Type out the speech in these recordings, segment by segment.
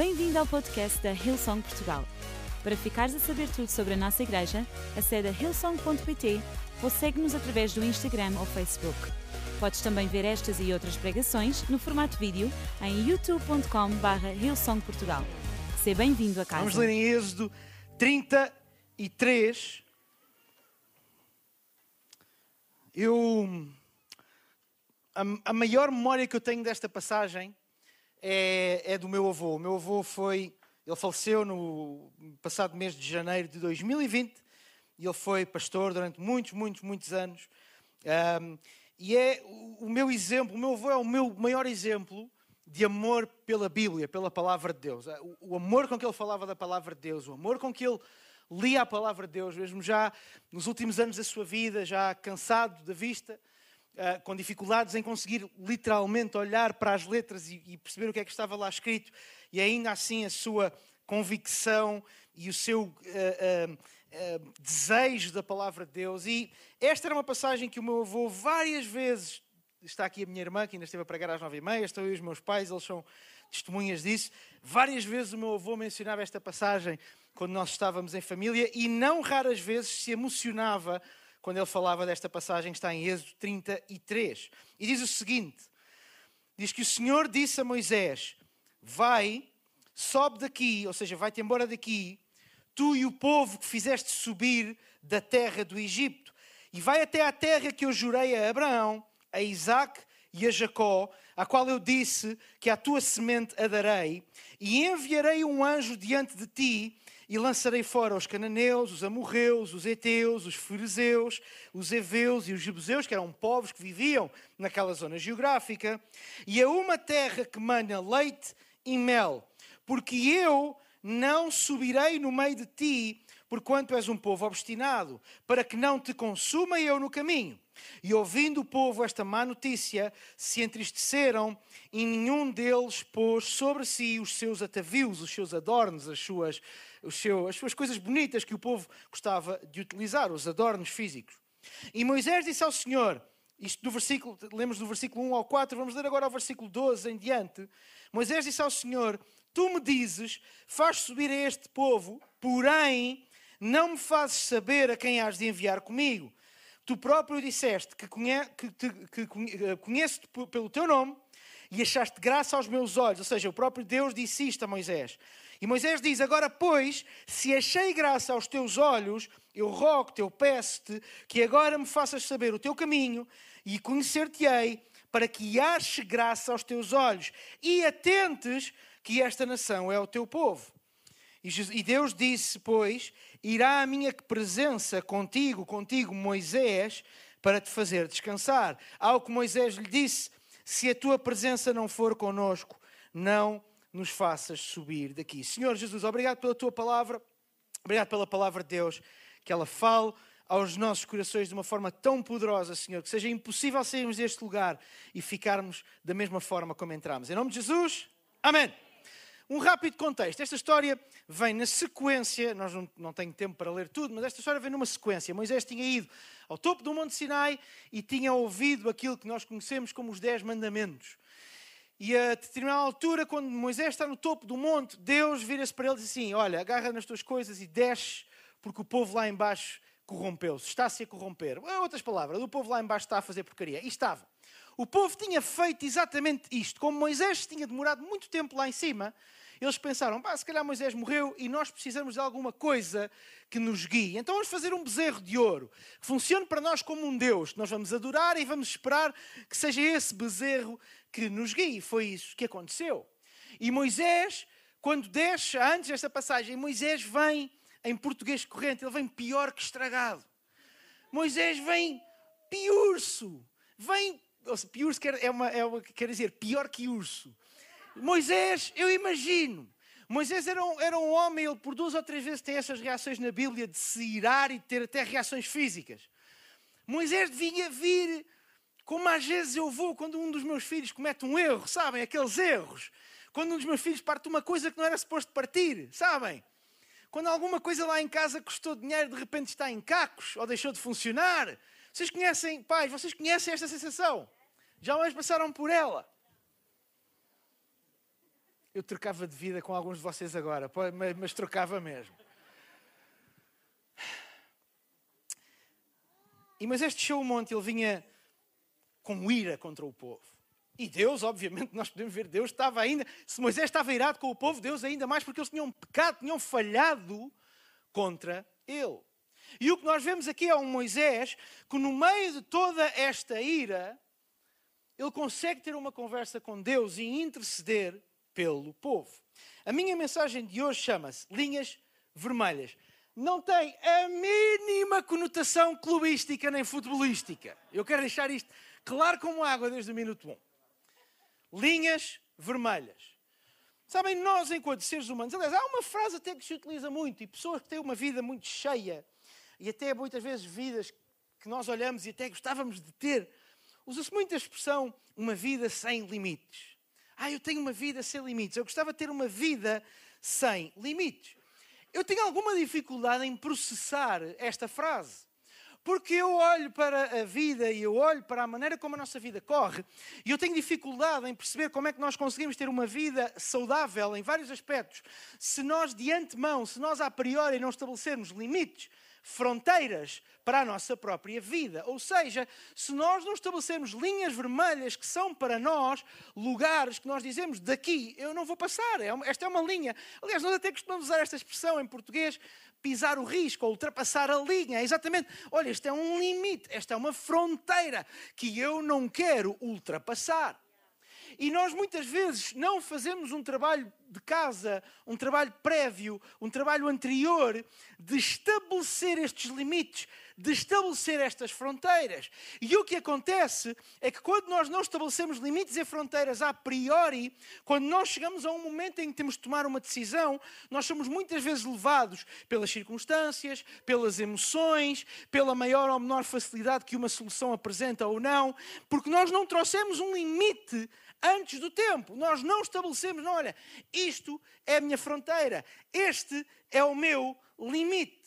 Bem-vindo ao podcast da Hillsong Portugal. Para ficares a saber tudo sobre a nossa igreja, acede a hillsong.pt ou segue-nos através do Instagram ou Facebook. Podes também ver estas e outras pregações no formato vídeo em youtube.com.br hillsongportugal. Seja bem-vindo a casa. Vamos ler em Êxodo 33. Eu. A, a maior memória que eu tenho desta passagem é, é do meu avô. O meu avô foi. Ele faleceu no passado mês de janeiro de 2020 e ele foi pastor durante muitos, muitos, muitos anos. Um, e é o, meu exemplo, o meu avô é o meu maior exemplo de amor pela Bíblia, pela palavra de Deus. O amor com que ele falava da palavra de Deus, o amor com que ele lia a palavra de Deus, mesmo já nos últimos anos da sua vida, já cansado da vista, uh, com dificuldades em conseguir literalmente olhar para as letras e, e, perceber o que é que estava lá escrito, e ainda assim a sua convicção e o seu uh, uh, desejo da palavra de Deus. E esta era uma passagem que o meu avô várias vezes. Está aqui a minha irmã, que ainda esteve a pregar às nove e meia, estão aí os meus pais, eles são testemunhas disso. Várias vezes o meu avô mencionava esta passagem quando nós estávamos em família e não raras vezes se emocionava quando ele falava desta passagem que está em Êxodo 33. E diz o seguinte: diz que o Senhor disse a Moisés: Vai, sobe daqui, ou seja, vai-te embora daqui, tu e o povo que fizeste subir da terra do Egito, e vai até à terra que eu jurei a Abraão, a Isaac e a Jacó, a qual eu disse que à tua semente a darei, e enviarei um anjo diante de ti e lançarei fora os cananeus, os amorreus, os heteus, os fariseus, os heveus e os jebuseus, que eram povos que viviam naquela zona geográfica, e a uma terra que mana leite e mel, porque eu não subirei no meio de ti, porquanto és um povo obstinado, para que não te consuma eu no caminho. E ouvindo o povo esta má notícia, se entristeceram e nenhum deles pôs sobre si os seus atavios, os seus adornos, as suas seu, as suas coisas bonitas que o povo gostava de utilizar, os adornos físicos. E Moisés disse ao Senhor, isto do versículo, lemos do versículo 1 ao 4, vamos ler agora ao versículo 12 em diante. Moisés disse ao Senhor: Tu me dizes, faz subir a este povo, porém não me fazes saber a quem has de enviar comigo. Tu próprio disseste que, conhe que, te, que eh, conheço-te pelo teu nome e achaste graça aos meus olhos. Ou seja, o próprio Deus disse isto a Moisés. E Moisés diz: Agora, pois, se achei graça aos teus olhos, eu rogo-te, eu peço-te, que agora me faças saber o teu caminho e conhecer-te-ei, para que ache graça aos teus olhos e atentes que esta nação é o teu povo. E Deus disse, pois: Irá a minha presença contigo, contigo, Moisés, para te fazer descansar. Ao que Moisés lhe disse: Se a tua presença não for conosco, não nos faças subir daqui. Senhor Jesus, obrigado pela tua palavra, obrigado pela palavra de Deus, que ela fale aos nossos corações de uma forma tão poderosa, Senhor, que seja impossível sairmos deste lugar e ficarmos da mesma forma como entramos. Em nome de Jesus, amém. Um rápido contexto. Esta história vem na sequência, nós não, não tenho tempo para ler tudo, mas esta história vem numa sequência. Moisés tinha ido ao topo do Monte Sinai e tinha ouvido aquilo que nós conhecemos como os Dez Mandamentos. E a determinada altura, quando Moisés está no topo do monte, Deus vira-se para ele e diz assim: Olha, agarra nas tuas coisas e desce, porque o povo lá embaixo corrompeu-se, está-se a corromper. Outras palavras, o povo lá embaixo está a fazer porcaria. E estava. O povo tinha feito exatamente isto. Como Moisés tinha demorado muito tempo lá em cima, eles pensaram: se calhar Moisés morreu e nós precisamos de alguma coisa que nos guie. Então vamos fazer um bezerro de ouro que funcione para nós como um Deus, que nós vamos adorar e vamos esperar que seja esse bezerro que nos guie. Foi isso que aconteceu. E Moisés, quando desce, antes desta passagem, Moisés vem, em português corrente, ele vem pior que estragado. Moisés vem piurso. Vem, piurso quer, é uma, é uma, quer dizer pior que urso. Moisés, eu imagino. Moisés era um, era um homem, ele por duas ou três vezes tem essas reações na Bíblia de se irar e ter até reações físicas. Moisés devia vir como às vezes eu vou quando um dos meus filhos comete um erro, sabem? Aqueles erros. Quando um dos meus filhos parte uma coisa que não era suposto partir, sabem? Quando alguma coisa lá em casa custou dinheiro de repente está em cacos ou deixou de funcionar. Vocês conhecem, pais, vocês conhecem esta sensação? Já mais passaram por ela? Eu trocava de vida com alguns de vocês agora, mas, mas trocava mesmo. E Moisés desceu o monte, ele vinha com ira contra o povo. E Deus, obviamente, nós podemos ver, Deus estava ainda, se Moisés estava irado com o povo, Deus ainda mais, porque eles tinham pecado, tinham falhado contra ele. E o que nós vemos aqui é um Moisés que, no meio de toda esta ira, ele consegue ter uma conversa com Deus e interceder pelo povo. A minha mensagem de hoje chama-se Linhas Vermelhas não tem a mínima conotação clubística nem futebolística. Eu quero deixar isto claro como água desde o minuto 1. Linhas vermelhas. Sabem, nós, enquanto seres humanos, aliás, há uma frase até que se utiliza muito, e pessoas que têm uma vida muito cheia, e até muitas vezes vidas que nós olhamos e até gostávamos de ter, usa-se muito a expressão uma vida sem limites. Ah, eu tenho uma vida sem limites. Eu gostava de ter uma vida sem limites. Eu tenho alguma dificuldade em processar esta frase. Porque eu olho para a vida e eu olho para a maneira como a nossa vida corre e eu tenho dificuldade em perceber como é que nós conseguimos ter uma vida saudável em vários aspectos se nós de antemão, se nós a priori não estabelecermos limites fronteiras para a nossa própria vida. Ou seja, se nós não estabelecermos linhas vermelhas que são para nós lugares que nós dizemos daqui eu não vou passar, é esta é uma linha. Aliás, nós até costumamos usar esta expressão em português, pisar o risco ou ultrapassar a linha. É exatamente, olha, este é um limite, esta é uma fronteira que eu não quero ultrapassar. E nós muitas vezes não fazemos um trabalho de casa, um trabalho prévio, um trabalho anterior de estabelecer estes limites, de estabelecer estas fronteiras. E o que acontece é que quando nós não estabelecemos limites e fronteiras a priori, quando nós chegamos a um momento em que temos de tomar uma decisão, nós somos muitas vezes levados pelas circunstâncias, pelas emoções, pela maior ou menor facilidade que uma solução apresenta ou não, porque nós não trouxemos um limite antes do tempo. Nós não estabelecemos, não, olha, isto é a minha fronteira, este é o meu limite.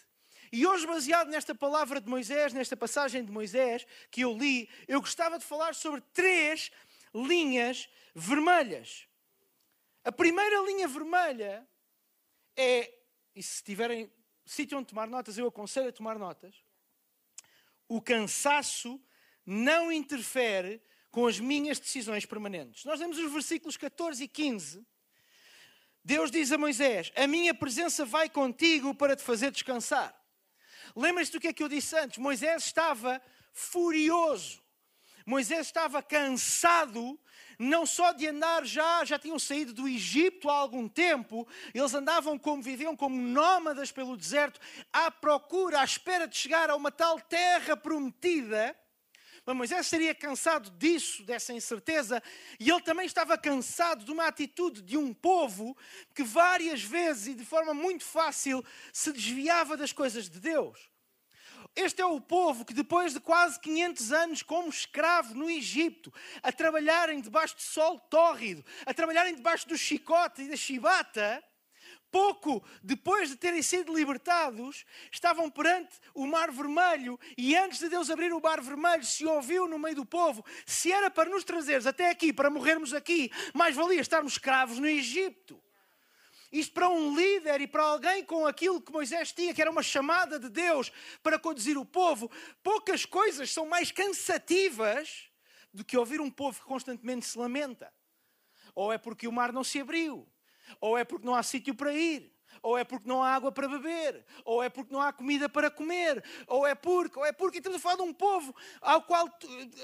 E hoje, baseado nesta palavra de Moisés, nesta passagem de Moisés que eu li, eu gostava de falar sobre três linhas vermelhas. A primeira linha vermelha é, e se tiverem sítio onde tomar notas, eu aconselho a tomar notas. O cansaço não interfere com as minhas decisões permanentes. Nós temos os versículos 14 e 15. Deus diz a Moisés: A minha presença vai contigo para te fazer descansar. Lembra-se do que é que eu disse antes? Moisés estava furioso. Moisés estava cansado não só de andar já, já tinham saído do Egito há algum tempo, eles andavam como viviam como nómadas pelo deserto, à procura, à espera de chegar a uma tal terra prometida. Mas Moisés estaria cansado disso, dessa incerteza, e ele também estava cansado de uma atitude de um povo que várias vezes e de forma muito fácil se desviava das coisas de Deus. Este é o povo que, depois de quase 500 anos como escravo no Egito, a trabalharem debaixo de sol tórrido, a trabalharem debaixo do chicote e da chibata, pouco depois de terem sido libertados, estavam perante o Mar Vermelho e antes de Deus abrir o Mar Vermelho, se ouviu no meio do povo: se era para nos trazeres até aqui, para morrermos aqui, mais valia estarmos escravos no Egito. Isto para um líder e para alguém com aquilo que Moisés tinha, que era uma chamada de Deus para conduzir o povo, poucas coisas são mais cansativas do que ouvir um povo que constantemente se lamenta. Ou é porque o mar não se abriu, ou é porque não há sítio para ir, ou é porque não há água para beber, ou é porque não há comida para comer, ou é porque, ou é porque. estamos a falar de um povo ao qual,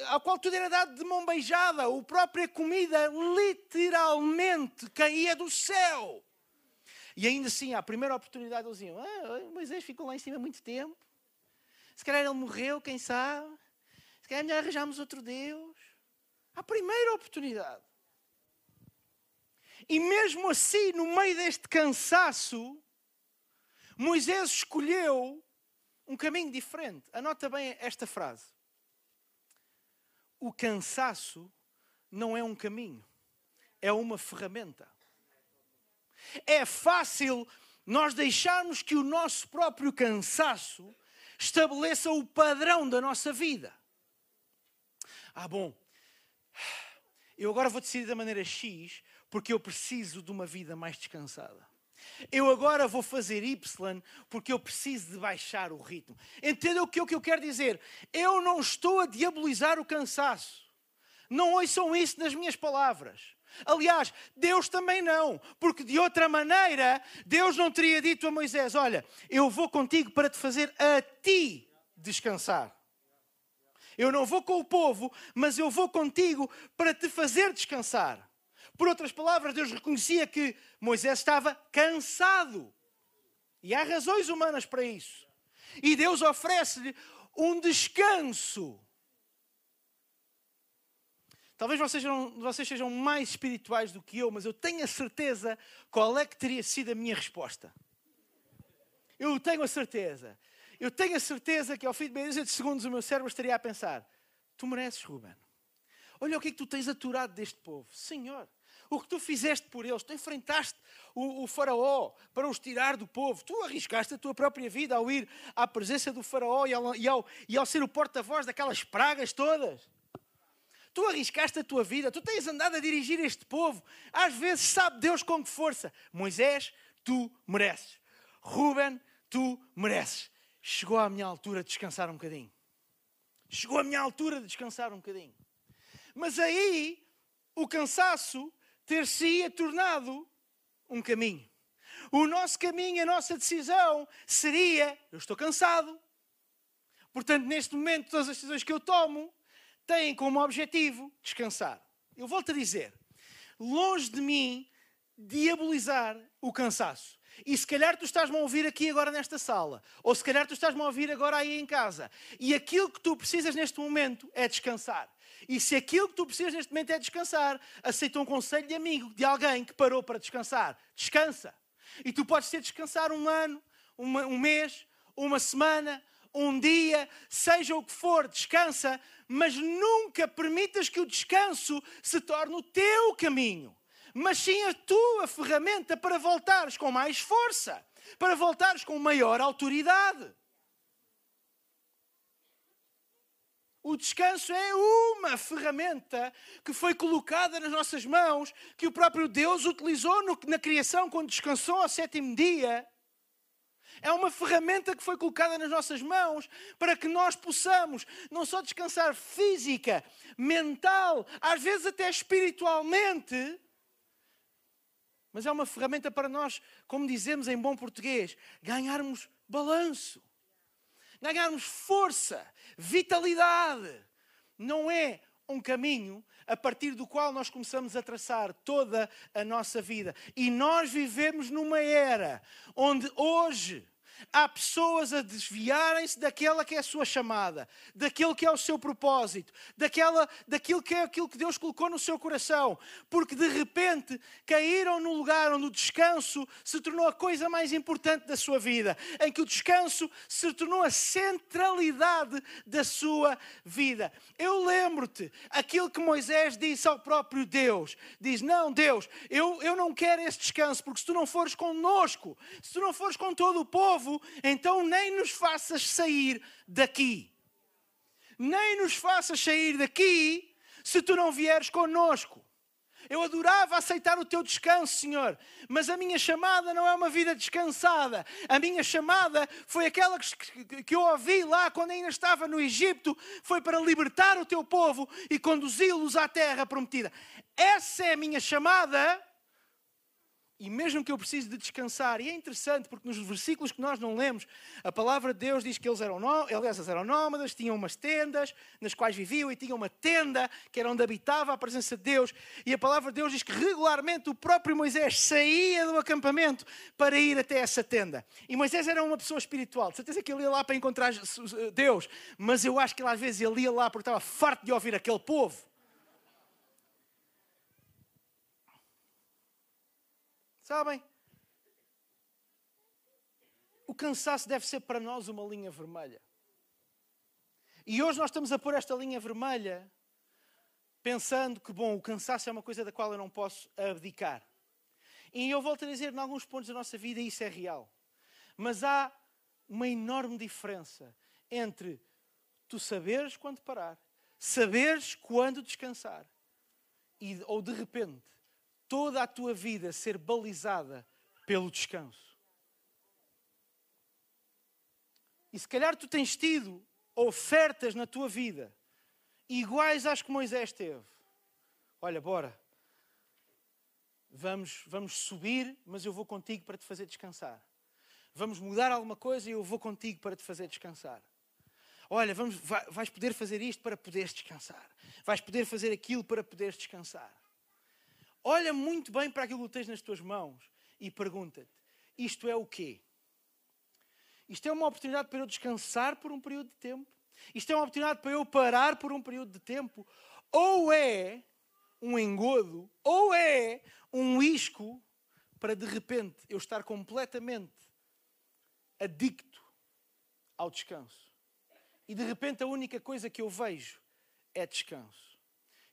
ao qual tudo era dado de mão beijada, a própria comida literalmente caía do céu. E ainda assim, à primeira oportunidade, eles diziam: ah, Moisés ficou lá em cima muito tempo. Se calhar ele morreu, quem sabe? Se calhar melhor arranjamos outro Deus. À primeira oportunidade. E mesmo assim, no meio deste cansaço, Moisés escolheu um caminho diferente. Anota bem esta frase. O cansaço não é um caminho, é uma ferramenta. É fácil nós deixarmos que o nosso próprio cansaço estabeleça o padrão da nossa vida. Ah, bom, eu agora vou decidir da maneira X, porque eu preciso de uma vida mais descansada. Eu agora vou fazer Y porque eu preciso de baixar o ritmo. Entendeu o que, o que eu quero dizer? Eu não estou a diabolizar o cansaço. Não ouçam isso nas minhas palavras. Aliás, Deus também não, porque de outra maneira, Deus não teria dito a Moisés: Olha, eu vou contigo para te fazer a ti descansar. Eu não vou com o povo, mas eu vou contigo para te fazer descansar. Por outras palavras, Deus reconhecia que Moisés estava cansado. E há razões humanas para isso. E Deus oferece-lhe um descanso. Talvez vocês sejam, vocês sejam mais espirituais do que eu, mas eu tenho a certeza qual é que teria sido a minha resposta. Eu tenho a certeza. Eu tenho a certeza que ao fim de meia dúzia de segundos o meu cérebro estaria a pensar: Tu mereces, Ruben. Olha o que é que tu tens aturado deste povo. Senhor, o que tu fizeste por eles, tu enfrentaste o, o, faraó para os tirar do povo, tu arriscaste a tua própria vida ao ir à presença do faraó e ao, e ao, e ao ser o porta-voz daquelas pragas todas. Tu arriscaste a tua vida, tu tens andado a dirigir este povo. Às vezes sabe Deus com que força. Moisés, tu mereces. Ruben, tu mereces. Chegou a minha altura de descansar um bocadinho. Chegou a minha altura de descansar um bocadinho. Mas aí o cansaço ter-se-ia tornado um caminho. O nosso caminho, a nossa decisão seria: eu estou cansado. Portanto, neste momento, todas as decisões que eu tomo têm como objetivo descansar. Eu volto a dizer: longe de mim diabolizar o cansaço. E se calhar tu estás-me a ouvir aqui agora nesta sala, ou se calhar tu estás-me a ouvir agora aí em casa, e aquilo que tu precisas neste momento é descansar. E se aquilo que tu precisas neste momento é descansar, aceita um conselho de amigo, de alguém que parou para descansar. Descansa. E tu podes ter descansar um ano, uma, um mês, uma semana, um dia, seja o que for, descansa, mas nunca permitas que o descanso se torne o teu caminho, mas sim a tua ferramenta para voltares com mais força, para voltares com maior autoridade. O descanso é uma ferramenta que foi colocada nas nossas mãos, que o próprio Deus utilizou no, na criação quando descansou ao sétimo dia. É uma ferramenta que foi colocada nas nossas mãos para que nós possamos não só descansar física, mental, às vezes até espiritualmente, mas é uma ferramenta para nós, como dizemos em bom português, ganharmos balanço ganharmos força, vitalidade. Não é um caminho a partir do qual nós começamos a traçar toda a nossa vida. E nós vivemos numa era onde hoje Há pessoas a desviarem-se daquela que é a sua chamada, daquilo que é o seu propósito, daquela, daquilo que é aquilo que Deus colocou no seu coração, porque de repente caíram no lugar onde o descanso se tornou a coisa mais importante da sua vida, em que o descanso se tornou a centralidade da sua vida. Eu lembro-te aquilo que Moisés disse ao próprio Deus: diz, Não, Deus, eu, eu não quero esse descanso, porque se tu não fores conosco, se tu não fores com todo o povo, então nem nos faças sair daqui. Nem nos faças sair daqui se tu não vieres conosco. Eu adorava aceitar o teu descanso, Senhor, mas a minha chamada não é uma vida descansada. A minha chamada foi aquela que eu ouvi lá quando ainda estava no Egito, foi para libertar o teu povo e conduzi-los à terra prometida. Essa é a minha chamada e mesmo que eu precise de descansar, e é interessante porque nos versículos que nós não lemos, a palavra de Deus diz que eles eram, aliás, eram nómadas, tinham umas tendas nas quais viviam e tinham uma tenda que era onde habitava a presença de Deus. E a palavra de Deus diz que regularmente o próprio Moisés saía do acampamento para ir até essa tenda. E Moisés era uma pessoa espiritual, de certeza que ele ia lá para encontrar Deus, mas eu acho que ele às vezes ele ia lá porque estava farto de ouvir aquele povo. Sabem? O cansaço deve ser para nós uma linha vermelha. E hoje nós estamos a pôr esta linha vermelha pensando que, bom, o cansaço é uma coisa da qual eu não posso abdicar. E eu volto a dizer, em alguns pontos da nossa vida isso é real. Mas há uma enorme diferença entre tu saberes quando parar, saberes quando descansar, e, ou de repente toda a tua vida ser balizada pelo descanso. E se calhar tu tens tido ofertas na tua vida iguais às que Moisés teve. Olha, bora. Vamos, vamos subir, mas eu vou contigo para te fazer descansar. Vamos mudar alguma coisa e eu vou contigo para te fazer descansar. Olha, vamos, vais poder fazer isto para poderes descansar. Vais poder fazer aquilo para poderes descansar. Olha muito bem para aquilo que tens nas tuas mãos e pergunta-te: isto é o quê? Isto é uma oportunidade para eu descansar por um período de tempo? Isto é uma oportunidade para eu parar por um período de tempo? Ou é um engodo, ou é um isco para de repente eu estar completamente adicto ao descanso. E de repente a única coisa que eu vejo é descanso.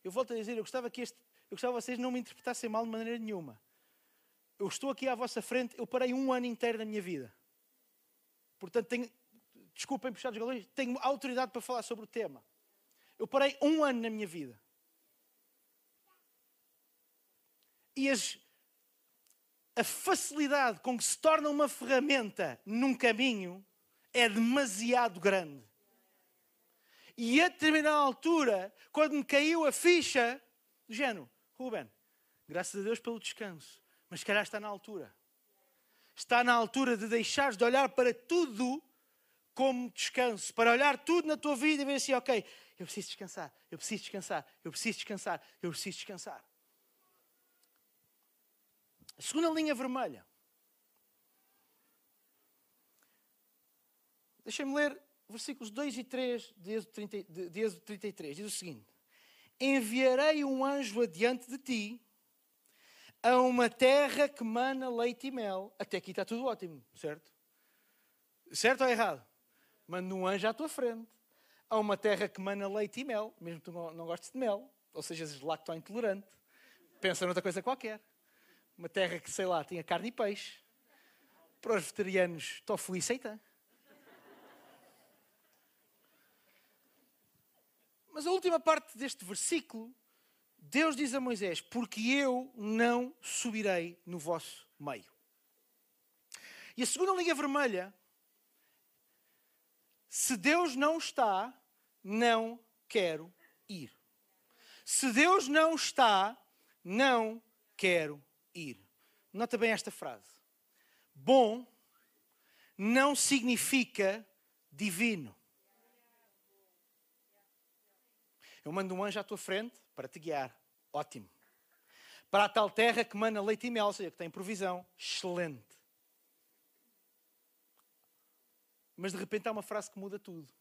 Eu volto a dizer, eu gostava que este, eu gostava que vocês não me interpretassem mal de maneira nenhuma. Eu estou aqui à vossa frente, eu parei um ano inteiro da minha vida. Portanto, tenho, desculpem puxar os galões, tenho autoridade para falar sobre o tema. Eu parei um ano na minha vida. E as, a facilidade com que se torna uma ferramenta num caminho é demasiado grande. E a determinada altura, quando me caiu a ficha, do género, Ruben, graças a Deus pelo descanso, mas se calhar está na altura. Está na altura de deixares de olhar para tudo como descanso, para olhar tudo na tua vida e ver assim, ok, eu preciso descansar, eu preciso descansar, eu preciso descansar, eu preciso descansar. A segunda linha vermelha. Deixem-me ler versículos 2 e 3 de Êxodo, 30, de Êxodo 33. Diz o seguinte: Enviarei um anjo adiante de ti a uma terra que mana leite e mel. Até aqui está tudo ótimo, certo? Certo ou errado? Manda um anjo à tua frente a uma terra que mana leite e mel, mesmo que tu não, gostes de mel, ou sejas lacto-intolerante. Pensa noutra coisa qualquer. Uma terra que, sei lá, tinha carne e peixe. Para os vegetarianos, tofu e seitã. Mas a última parte deste versículo, Deus diz a Moisés: Porque eu não subirei no vosso meio. E a segunda linha vermelha, se Deus não está, não quero ir. Se Deus não está, não quero ir. Nota bem esta frase. Bom não significa divino. Eu mando um anjo à tua frente para te guiar. Ótimo. Para a tal terra que mana leite e mel, ou seja, que tem provisão. Excelente. Mas de repente há uma frase que muda tudo.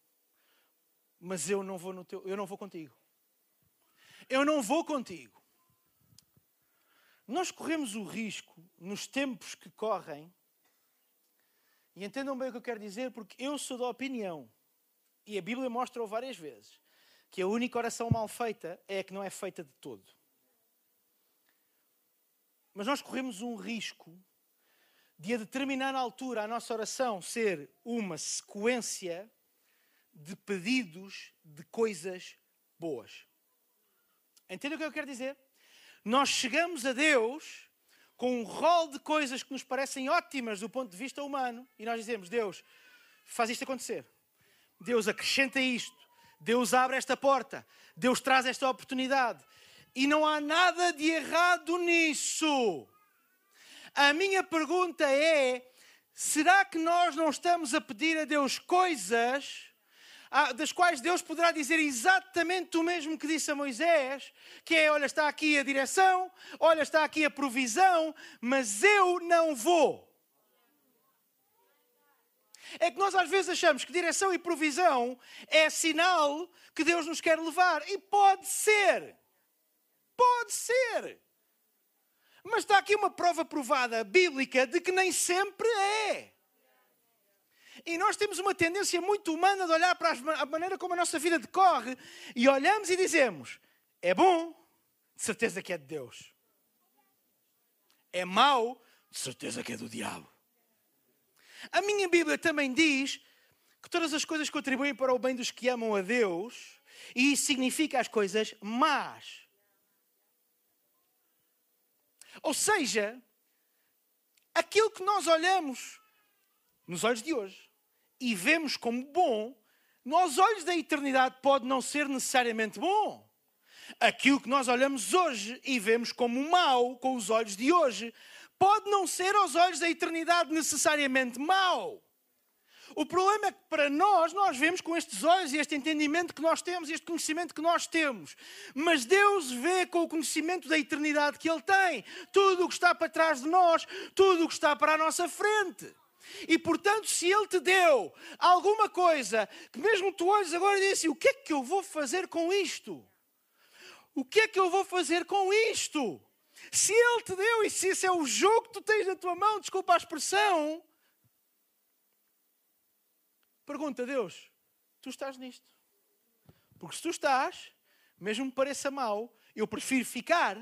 Mas eu não vou no teu, eu não vou contigo. Eu não vou contigo. Nós corremos o risco, nos tempos que correm, e entendam bem o que eu quero dizer, porque eu sou da opinião, e a Bíblia mostra-o várias vezes, que a única oração mal feita é a que não é feita de todo. Mas nós corremos um risco de, a determinada altura, a nossa oração ser uma sequência de pedidos de coisas boas. Entendem o que eu quero dizer? Nós chegamos a Deus com um rol de coisas que nos parecem ótimas do ponto de vista humano e nós dizemos: Deus, faz isto acontecer. Deus acrescenta isto. Deus abre esta porta. Deus traz esta oportunidade. E não há nada de errado nisso. A minha pergunta é: será que nós não estamos a pedir a Deus coisas das quais Deus poderá dizer exatamente o mesmo que disse a Moisés, que é, olha, está aqui a direção, olha, está aqui a provisão, mas eu não vou. É que nós às vezes achamos que direção e provisão é sinal que Deus nos quer levar. E pode ser. Pode ser. Mas está aqui uma prova provada bíblica de que nem sempre é. E nós temos uma tendência muito humana de olhar para a maneira como a nossa vida decorre e olhamos e dizemos: é bom, de certeza que é de Deus. É mau, de certeza que é do diabo. A minha Bíblia também diz que todas as coisas contribuem para o bem dos que amam a Deus, e isso significa as coisas más. Ou seja, aquilo que nós olhamos nos olhos de hoje e vemos como bom, nos olhos da eternidade pode não ser necessariamente bom. Aquilo que nós olhamos hoje e vemos como mau com os olhos de hoje, pode não ser aos olhos da eternidade necessariamente mau. O problema é que para nós, nós vemos com estes olhos e este entendimento que nós temos, este conhecimento que nós temos. Mas Deus vê com o conhecimento da eternidade que Ele tem. Tudo o que está para trás de nós, tudo o que está para a nossa frente. E portanto, se Ele te deu alguma coisa que mesmo tu olhas agora e dizes assim, o que é que eu vou fazer com isto? O que é que eu vou fazer com isto? Se Ele te deu e se esse é o jogo que tu tens na tua mão, desculpa a expressão, pergunta a Deus: tu estás nisto? Porque se tu estás, mesmo me pareça mal, eu prefiro ficar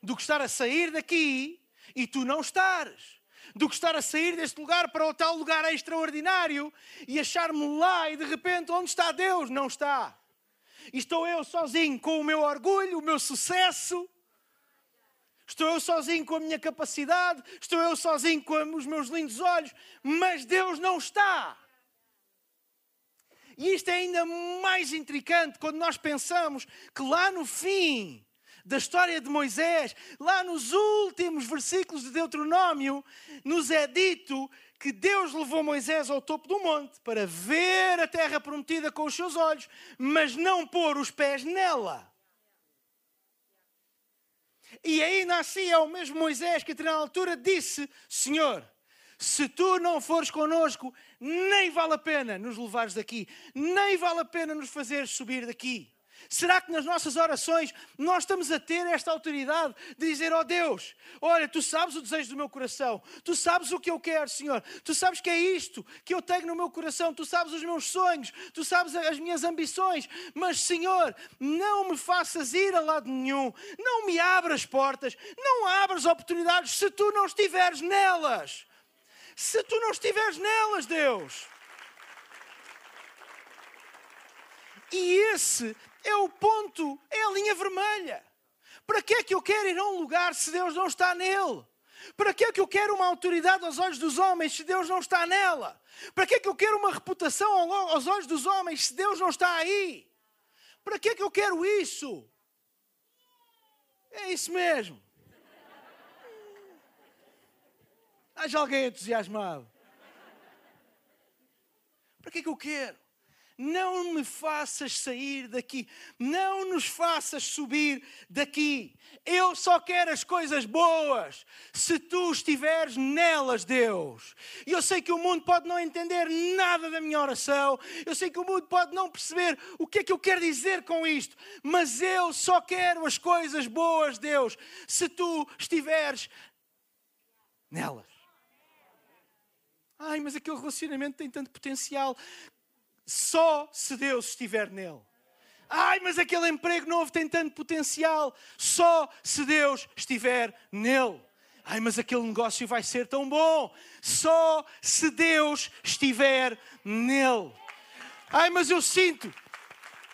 do que estar a sair daqui e tu não estares. Do que estar a sair deste lugar para o tal lugar extraordinário e achar-me lá e de repente onde está Deus? Não está. Estou eu sozinho com o meu orgulho, o meu sucesso, Estou eu sozinho com a minha capacidade, estou eu sozinho com os meus lindos olhos, mas Deus não está. E isto é ainda mais intricante quando nós pensamos que lá no fim da história de Moisés, lá nos últimos versículos de Deuteronômio, nos é dito que Deus levou Moisés ao topo do monte para ver a terra prometida com os seus olhos, mas não pôr os pés nela. E ainda assim é o mesmo Moisés que, na altura, disse: Senhor, se tu não fores conosco, nem vale a pena nos levares daqui, nem vale a pena nos fazeres subir daqui. Será que nas nossas orações nós estamos a ter esta autoridade de dizer: Ó oh Deus, olha, tu sabes o desejo do meu coração, tu sabes o que eu quero, Senhor, tu sabes que é isto que eu tenho no meu coração, tu sabes os meus sonhos, tu sabes as minhas ambições, mas Senhor, não me faças ir a lado nenhum, não me abras portas, não abras oportunidades se tu não estiveres nelas. Se tu não estiveres nelas, Deus. E esse é o ponto, é a linha vermelha. Para que é que eu quero ir a um lugar se Deus não está nele? Para que é que eu quero uma autoridade aos olhos dos homens se Deus não está nela? Para que é que eu quero uma reputação aos olhos dos homens se Deus não está aí? Para que é que eu quero isso? É isso mesmo. Haja alguém entusiasmado. Para que é que eu quero? Não me faças sair daqui, não nos faças subir daqui. Eu só quero as coisas boas se tu estiveres nelas, Deus. E eu sei que o mundo pode não entender nada da minha oração, eu sei que o mundo pode não perceber o que é que eu quero dizer com isto, mas eu só quero as coisas boas, Deus, se tu estiveres nelas. Ai, mas aquele relacionamento tem tanto potencial só se Deus estiver nele. Ai, mas aquele emprego novo tem tanto potencial, só se Deus estiver nele. Ai, mas aquele negócio vai ser tão bom, só se Deus estiver nele. Ai, mas eu sinto,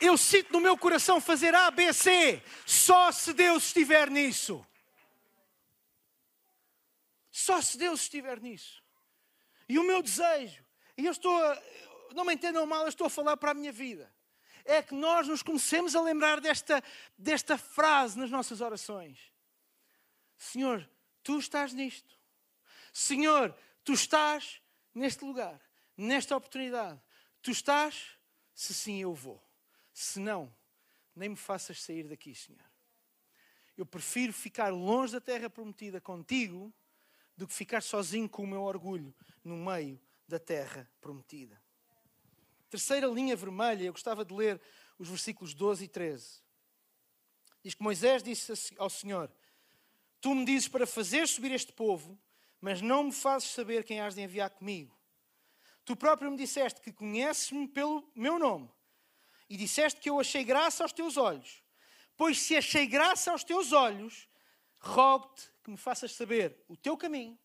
eu sinto no meu coração fazer A, B, C, só se Deus estiver nisso. Só se Deus estiver nisso. E o meu desejo, e eu estou, não me entendam mal, eu estou a falar para a minha vida. É que nós nos comecemos a lembrar desta, desta frase nas nossas orações: Senhor, tu estás nisto. Senhor, tu estás neste lugar, nesta oportunidade. Tu estás? Se sim, eu vou. Se não, nem me faças sair daqui, Senhor. Eu prefiro ficar longe da terra prometida contigo do que ficar sozinho com o meu orgulho no meio da terra prometida. Terceira linha vermelha, eu gostava de ler os versículos 12 e 13. Diz que Moisés disse ao Senhor: Tu me dizes para fazer subir este povo, mas não me fazes saber quem has de enviar comigo. Tu próprio me disseste que conheces-me pelo meu nome e disseste que eu achei graça aos teus olhos. Pois se achei graça aos teus olhos, rogo-te que me faças saber o teu caminho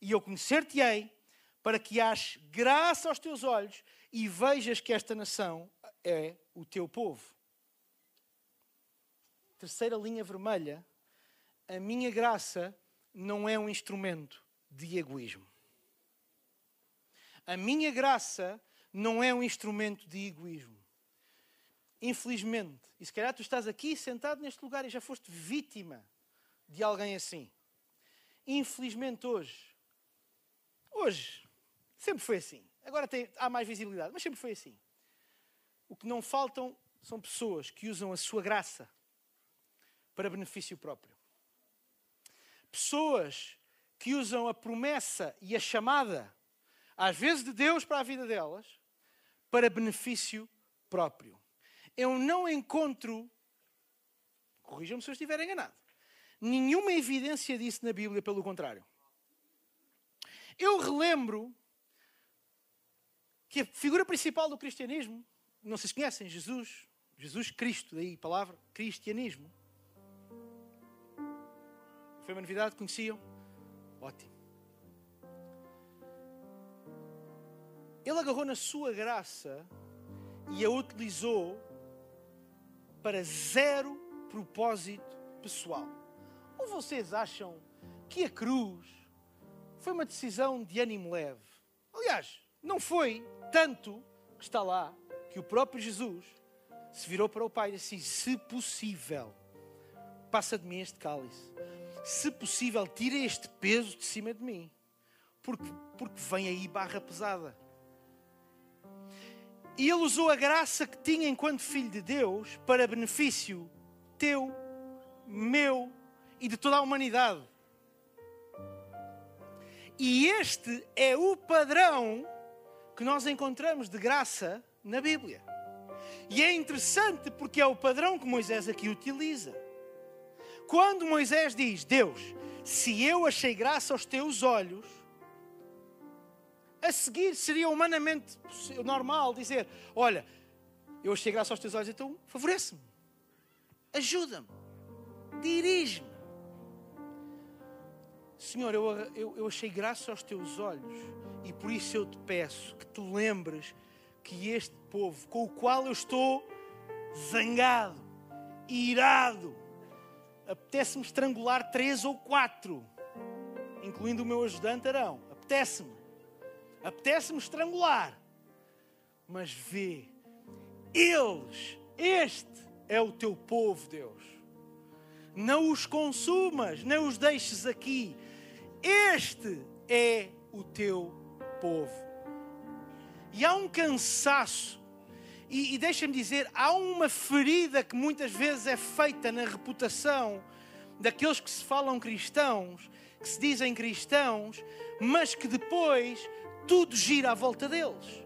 e eu conhecer-te-ei para que aches graça aos teus olhos e vejas que esta nação é o teu povo. Terceira linha vermelha a minha graça não é um instrumento de egoísmo. A minha graça não é um instrumento de egoísmo. Infelizmente, e se calhar tu estás aqui sentado neste lugar e já foste vítima de alguém assim. Infelizmente hoje, hoje, sempre foi assim. Agora tem, há mais visibilidade, mas sempre foi assim. O que não faltam são pessoas que usam a sua graça para benefício próprio. Pessoas que usam a promessa e a chamada, às vezes de Deus para a vida delas, para benefício próprio. Eu não encontro, corrijam-me se eu estiver enganado, nenhuma evidência disso na Bíblia, pelo contrário. Eu relembro que a figura principal do cristianismo, não se conhecem, Jesus, Jesus Cristo, daí a palavra cristianismo. Foi uma novidade, conheciam? Ótimo. Ele agarrou na sua graça e a utilizou para zero propósito pessoal. Ou vocês acham que a cruz foi uma decisão de ânimo leve? Aliás, não foi tanto que está lá que o próprio Jesus se virou para o Pai e disse: Se possível, passa de mim este cálice se possível, tira este peso de cima de mim, porque, porque vem aí barra pesada. E ele usou a graça que tinha enquanto filho de Deus para benefício teu, meu e de toda a humanidade. E este é o padrão que nós encontramos de graça na Bíblia. E é interessante porque é o padrão que Moisés aqui utiliza. Quando Moisés diz: Deus, se eu achei graça aos teus olhos, a seguir seria humanamente normal dizer: Olha, eu achei graça aos teus olhos, então favorece-me, ajuda-me, dirige-me. Senhor, eu, eu, eu achei graça aos teus olhos e por isso eu te peço que te lembres que este povo com o qual eu estou zangado, irado, apetece-me estrangular três ou quatro, incluindo o meu ajudante Arão. Apetece-me. Apetece-me estrangular. Mas vê, eles, este é o teu povo, Deus. Não os consumas, nem os deixes aqui. Este é o teu povo. E há um cansaço e, e deixa-me dizer, há uma ferida que muitas vezes é feita na reputação daqueles que se falam cristãos, que se dizem cristãos, mas que depois tudo gira à volta deles.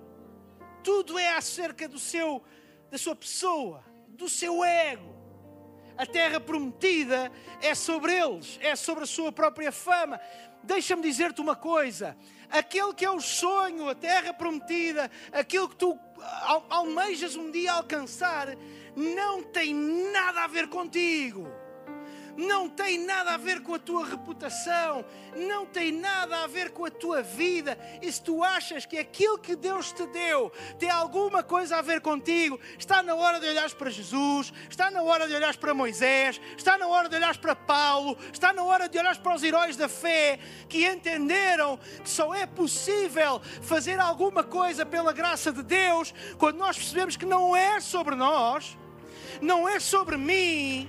Tudo é acerca do seu, da sua pessoa, do seu ego. A terra prometida é sobre eles, é sobre a sua própria fama. Deixa-me dizer-te uma coisa: aquele que é o sonho, a terra prometida, aquilo que tu almejas um dia alcançar, não tem nada a ver contigo não tem nada a ver com a tua reputação, não tem nada a ver com a tua vida. E se tu achas que aquilo que Deus te deu tem alguma coisa a ver contigo, está na hora de olhares para Jesus, está na hora de olhares para Moisés, está na hora de olhares para Paulo, está na hora de olhares para os heróis da fé que entenderam que só é possível fazer alguma coisa pela graça de Deus quando nós percebemos que não é sobre nós, não é sobre mim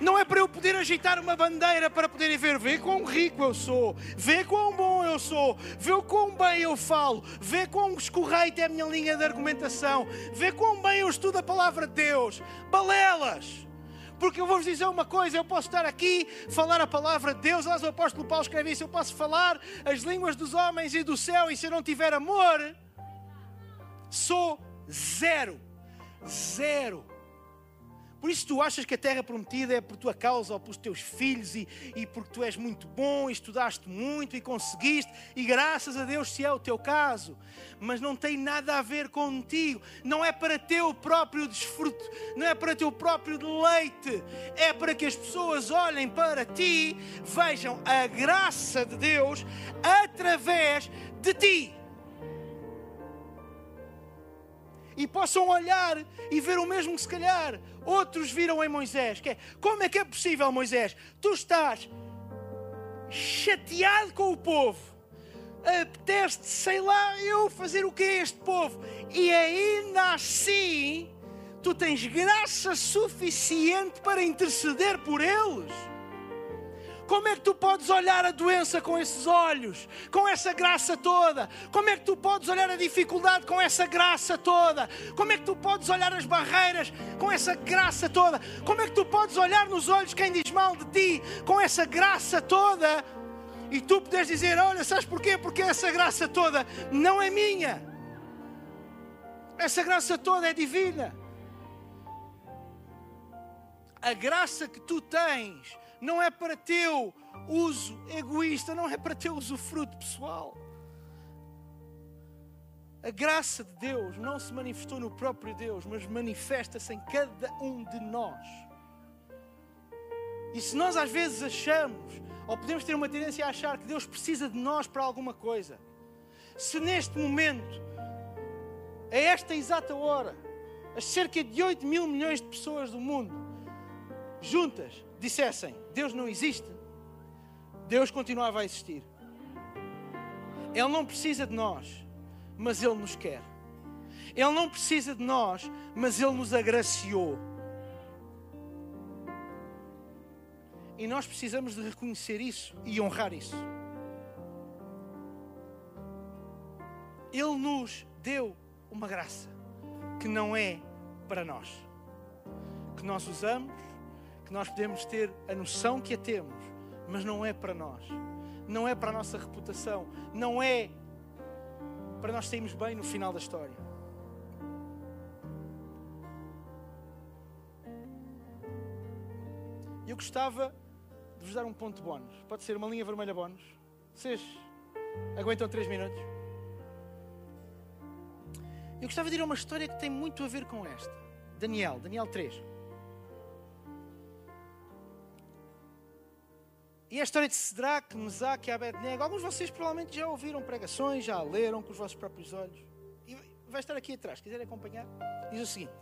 não é para eu poder agitar uma bandeira para poderem ver, vê quão rico eu sou, vê quão bom eu sou, vê quão bem eu falo, vê quão escorreita é a minha linha de argumentação, vê quão bem eu estudo a palavra de Deus. Balelas! Porque eu vou-vos dizer uma coisa: eu posso estar aqui, falar a palavra de Deus, aliás, o apóstolo Paulo escreve isso, eu posso falar as línguas dos homens e do céu, e se eu não tiver amor, sou zero. Zero por isso tu achas que a terra prometida é por tua causa ou pelos teus filhos e, e porque tu és muito bom e estudaste muito e conseguiste e graças a Deus se é o teu caso. Mas não tem nada a ver contigo. Não é para teu próprio desfruto, não é para teu próprio deleite. É para que as pessoas olhem para ti, vejam a graça de Deus através de ti. E possam olhar e ver o mesmo que se calhar outros viram em Moisés. Que é, como é que é possível, Moisés? Tu estás chateado com o povo. apetece sei lá, eu fazer o que é este povo. E ainda assim, tu tens graça suficiente para interceder por eles. Como é que tu podes olhar a doença com esses olhos, com essa graça toda? Como é que tu podes olhar a dificuldade com essa graça toda? Como é que tu podes olhar as barreiras com essa graça toda? Como é que tu podes olhar nos olhos quem diz mal de ti com essa graça toda? E tu podes dizer: Olha, sabes porquê? Porque essa graça toda não é minha. Essa graça toda é divina. A graça que tu tens não é para teu uso egoísta, não é para teu usufruto pessoal. A graça de Deus não se manifestou no próprio Deus, mas manifesta-se em cada um de nós. E se nós às vezes achamos, ou podemos ter uma tendência a achar que Deus precisa de nós para alguma coisa, se neste momento, a esta exata hora, as cerca de 8 mil milhões de pessoas do mundo, juntas, dissessem: Deus não existe, Deus continuava a existir. Ele não precisa de nós, mas Ele nos quer. Ele não precisa de nós, mas Ele nos agraciou. E nós precisamos de reconhecer isso e honrar isso. Ele nos deu uma graça que não é para nós, que nós usamos que nós podemos ter a noção que a temos, mas não é para nós, não é para a nossa reputação, não é para nós sairmos bem no final da história. Eu gostava de vos dar um ponto bónus. Pode ser uma linha vermelha bónus. Vocês aguentam 3 minutos? Eu gostava de ir a uma história que tem muito a ver com esta. Daniel, Daniel 3. E a história de Sedraque, Mesaque e Abednego, alguns de vocês provavelmente já ouviram pregações, já leram com os vossos próprios olhos. E vai estar aqui atrás, quiserem acompanhar, diz o seguinte: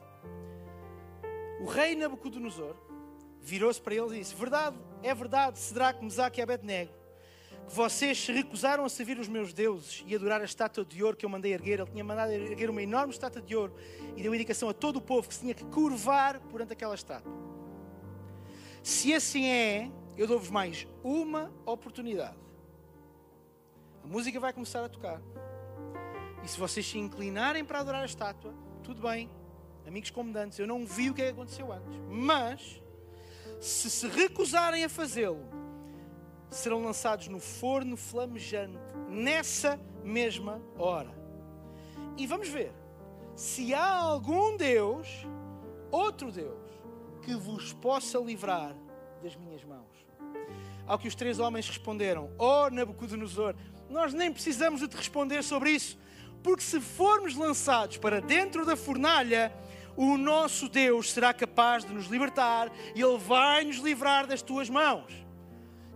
O rei Nabucodonosor virou-se para eles e disse: Verdade, é verdade, Sedraque, Mesaque e Abednego, que vocês se recusaram a servir os meus deuses e adorar a estátua de ouro que eu mandei erguer. Ele tinha mandado erguer uma enorme estátua de ouro e deu indicação a todo o povo que se tinha que curvar perante aquela estátua. Se assim é, eu dou-vos mais uma oportunidade. A música vai começar a tocar. E se vocês se inclinarem para adorar a estátua, tudo bem, amigos comandantes, eu não vi o que é aconteceu antes. Mas, se se recusarem a fazê-lo, serão lançados no forno flamejante nessa mesma hora. E vamos ver se há algum Deus, outro Deus, que vos possa livrar das minhas mãos. Ao que os três homens responderam: Oh Nabucodonosor, nós nem precisamos de te responder sobre isso, porque se formos lançados para dentro da fornalha, o nosso Deus será capaz de nos libertar e Ele vai nos livrar das tuas mãos.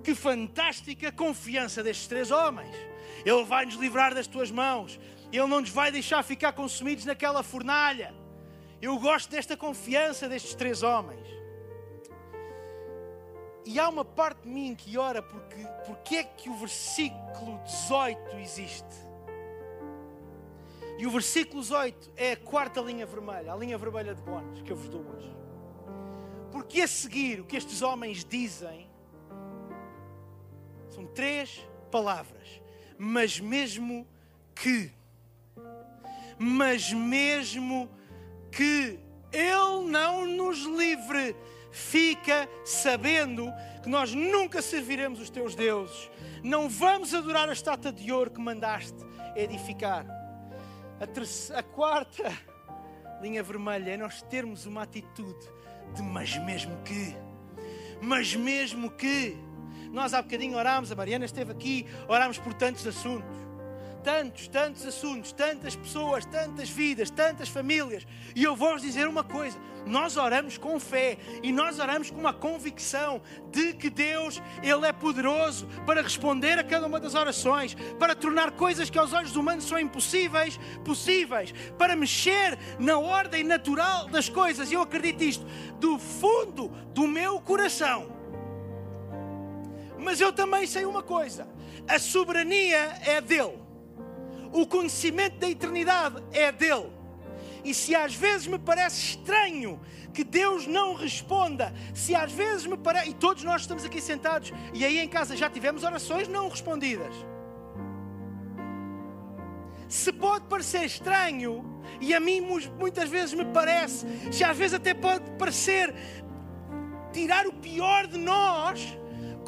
Que fantástica confiança destes três homens! Ele vai nos livrar das tuas mãos, Ele não nos vai deixar ficar consumidos naquela fornalha. Eu gosto desta confiança destes três homens. E há uma parte de mim que ora porque, porque é que o versículo 18 existe. E o versículo 18 é a quarta linha vermelha, a linha vermelha de bónus que eu vos dou hoje. Porque a seguir, o que estes homens dizem são três palavras. Mas mesmo que, mas mesmo que Ele não nos livre fica sabendo que nós nunca serviremos os teus deuses. Não vamos adorar a estátua de ouro que mandaste edificar. A, terceira, a quarta linha vermelha é nós termos uma atitude de mas mesmo que, mas mesmo que. Nós há bocadinho orámos, a Mariana esteve aqui, orámos por tantos assuntos. tantos, tantos assuntos, tantas pessoas, tantas vidas, tantas famílias. E eu vou-vos dizer uma coisa: nós oramos com fé e nós oramos com uma convicção de que Deus, Ele é poderoso para responder a cada uma das orações, para tornar coisas que aos olhos humanos são impossíveis, possíveis, para mexer na ordem natural das coisas. E eu acredito isto do fundo do meu coração. Mas eu também sei uma coisa: a soberania é dele, o conhecimento da eternidade é dele. E se às vezes me parece estranho que Deus não responda, se às vezes me parece, e todos nós estamos aqui sentados, e aí em casa já tivemos orações não respondidas. Se pode parecer estranho, e a mim muitas vezes me parece, se às vezes até pode parecer tirar o pior de nós,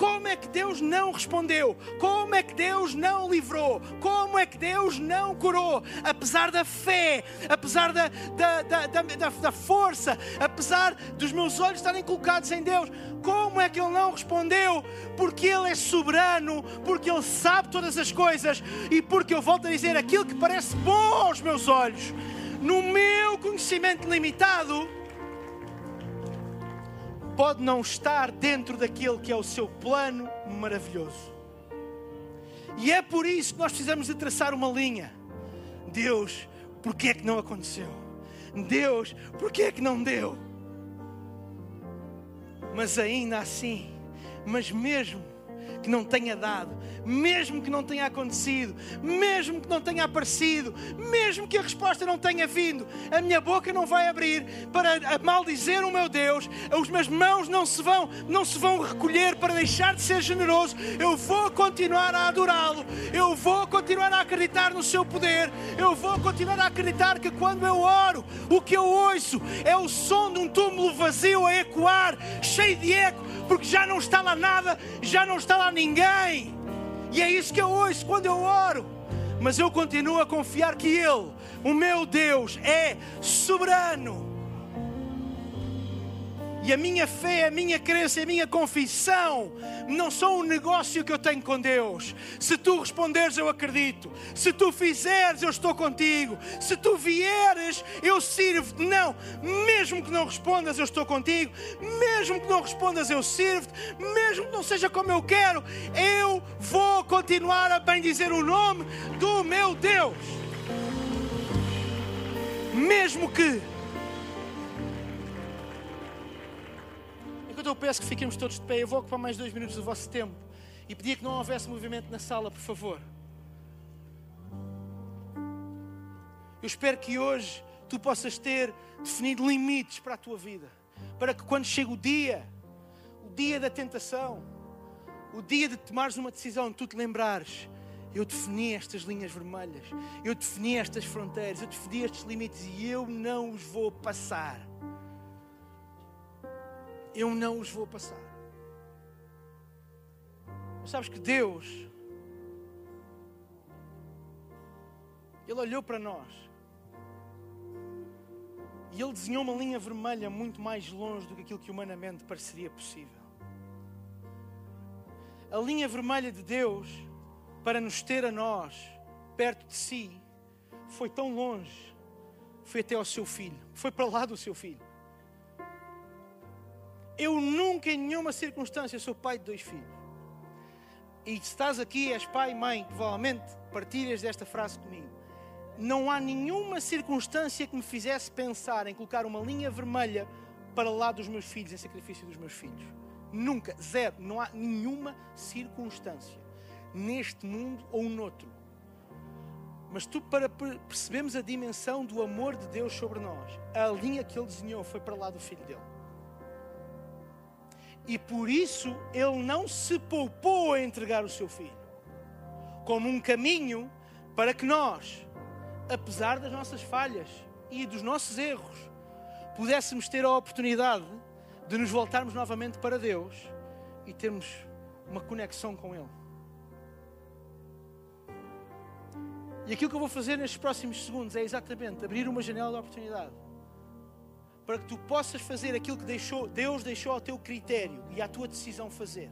como é que Deus não respondeu? Como é que Deus não livrou? Como é que Deus não curou? Apesar da fé, apesar da, da, da, da, da força, apesar dos meus olhos estarem colocados em Deus, como é que Ele não respondeu? Porque Ele é soberano, porque Ele sabe todas as coisas e porque eu volto a dizer aquilo que parece bom aos meus olhos, no meu conhecimento limitado pode não estar dentro daquele que é o seu plano maravilhoso. E é por isso que nós precisamos de traçar uma linha. Deus, por que é que não aconteceu? Deus, por que é que não deu? Mas ainda assim, mas mesmo que não tenha dado, mesmo que não tenha acontecido, mesmo que não tenha aparecido, mesmo que a resposta não tenha vindo, a minha boca não vai abrir para maldizer o meu Deus, as minhas mãos não se vão, não se vão recolher para deixar de ser generoso. Eu vou continuar a adorá-lo, eu vou continuar a acreditar no seu poder, eu vou continuar a acreditar que quando eu oro, o que eu ouço é o som de um túmulo vazio a ecoar, cheio de eco, porque já não está lá nada, já não está lá ninguém. E é isso que eu ouço quando eu oro. Mas eu continuo a confiar que Ele, o meu Deus, é soberano e a minha fé, a minha crença, a minha confissão não são um negócio que eu tenho com Deus. Se tu responderes, eu acredito. Se tu fizeres, eu estou contigo. Se tu vieres, eu sirvo. Não, mesmo que não respondas, eu estou contigo. Mesmo que não respondas, eu sirvo-te. Mesmo que não seja como eu quero, eu vou continuar a bendizer o nome do meu Deus. Mesmo que eu peço que fiquemos todos de pé. Eu vou ocupar mais dois minutos do vosso tempo e pedir que não houvesse movimento na sala, por favor. Eu espero que hoje tu possas ter definido limites para a tua vida, para que quando chega o dia, o dia da tentação, o dia de tomares uma decisão, tu te lembrares. Eu defini estas linhas vermelhas, eu defini estas fronteiras, eu defini estes limites e eu não os vou passar eu não os vou passar. Mas sabes que Deus, Ele olhou para nós e Ele desenhou uma linha vermelha muito mais longe do que aquilo que humanamente pareceria possível. A linha vermelha de Deus para nos ter a nós perto de si foi tão longe, foi até ao seu filho, foi para lá do seu filho. Eu nunca, em nenhuma circunstância, sou pai de dois filhos. E se estás aqui, és pai e mãe, provavelmente partilhas desta frase comigo. Não há nenhuma circunstância que me fizesse pensar em colocar uma linha vermelha para lá dos meus filhos, em sacrifício dos meus filhos. Nunca, zero. Não há nenhuma circunstância neste mundo ou noutro. Mas tu, para percebermos a dimensão do amor de Deus sobre nós, a linha que Ele desenhou foi para lá do filho dele. E por isso ele não se poupou a entregar o seu filho como um caminho para que nós, apesar das nossas falhas e dos nossos erros, pudéssemos ter a oportunidade de nos voltarmos novamente para Deus e termos uma conexão com Ele. E aquilo que eu vou fazer nestes próximos segundos é exatamente abrir uma janela de oportunidade para que tu possas fazer aquilo que deixou, Deus deixou ao teu critério e à tua decisão fazer,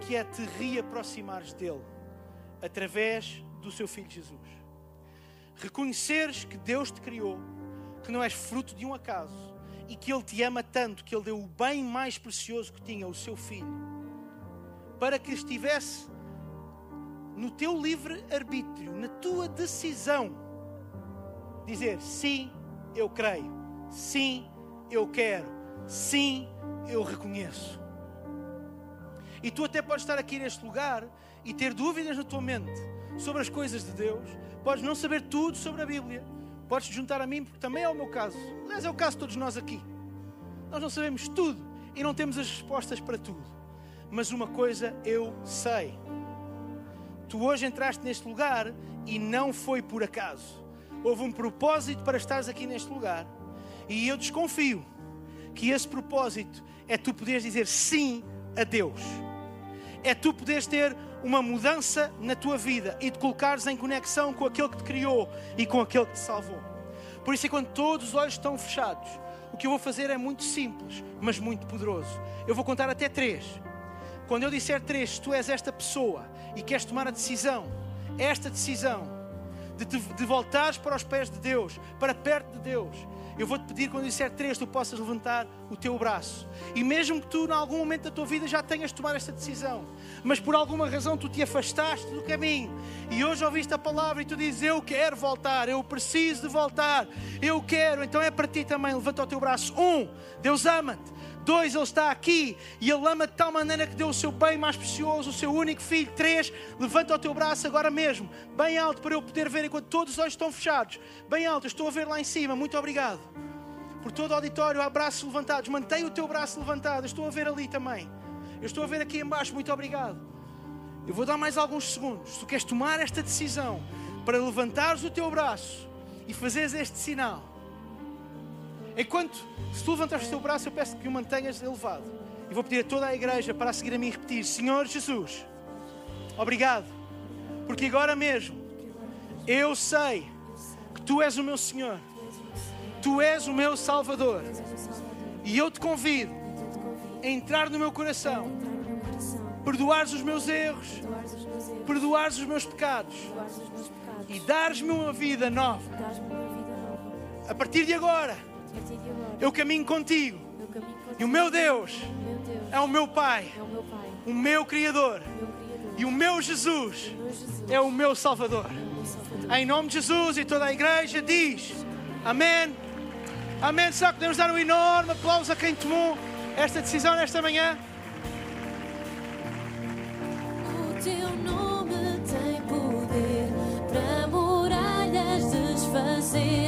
que é te reaproximares dele através do seu Filho Jesus. Reconheceres que Deus te criou, que não és fruto de um acaso e que Ele te ama tanto que Ele deu o bem mais precioso que tinha, o seu Filho, para que estivesse no teu livre arbítrio, na tua decisão, dizer sim, eu creio, sim, eu quero, sim, eu reconheço. E tu até podes estar aqui neste lugar e ter dúvidas na tua mente sobre as coisas de Deus, podes não saber tudo sobre a Bíblia, podes te juntar a mim, porque também é o meu caso. Aliás, é o caso de todos nós aqui. Nós não sabemos tudo e não temos as respostas para tudo. Mas uma coisa eu sei Tu hoje entraste neste lugar e não foi por acaso. Houve um propósito para estares aqui neste lugar. E eu desconfio que esse propósito é tu poderes dizer sim a Deus. É tu poderes ter uma mudança na tua vida e te colocares em conexão com aquele que te criou e com aquele que te salvou. Por isso é quando todos os olhos estão fechados, o que eu vou fazer é muito simples, mas muito poderoso. Eu vou contar até três. Quando eu disser três, se tu és esta pessoa e queres tomar a decisão, esta decisão, de, te, de voltares para os pés de Deus, para perto de Deus, eu vou-te pedir, quando disser três, tu possas levantar o teu braço. E mesmo que tu, em algum momento da tua vida, já tenhas tomar esta decisão, mas por alguma razão tu te afastaste do caminho e hoje ouviste a palavra e tu dizes: Eu quero voltar, eu preciso de voltar, eu quero, então é para ti também. Levanta o teu braço. Um, Deus ama-te. Dois, Ele está aqui e Ele ama de tal maneira que deu o seu bem mais precioso, o seu único filho. Três, levanta o teu braço agora mesmo, bem alto, para eu poder ver enquanto todos os olhos estão fechados. Bem alto, estou a ver lá em cima. Muito obrigado. Por todo o auditório, há braços levantados. Mantém o teu braço levantado. Estou a ver ali também. Eu estou a ver aqui embaixo. Muito obrigado. Eu vou dar mais alguns segundos. Se tu queres tomar esta decisão para levantares o teu braço e fazeres este sinal, Enquanto, se tu levantares o teu braço, eu peço que o mantenhas elevado. E vou pedir a toda a igreja para seguir a mim repetir: Senhor Jesus, obrigado, porque agora mesmo eu sei que tu és o meu Senhor, tu és o meu Salvador. E eu te convido a entrar no meu coração, perdoares os meus erros, perdoares os meus pecados e dares-me uma vida nova. A partir de agora eu caminho contigo. E o meu Deus, é o meu Pai, o meu Criador. E o meu Jesus, é o meu Salvador. Em nome de Jesus e toda a igreja diz: Amém. Amém. Será que podemos dar um enorme aplauso a quem tomou esta decisão nesta manhã? O teu nome tem poder para muralhas desfazer.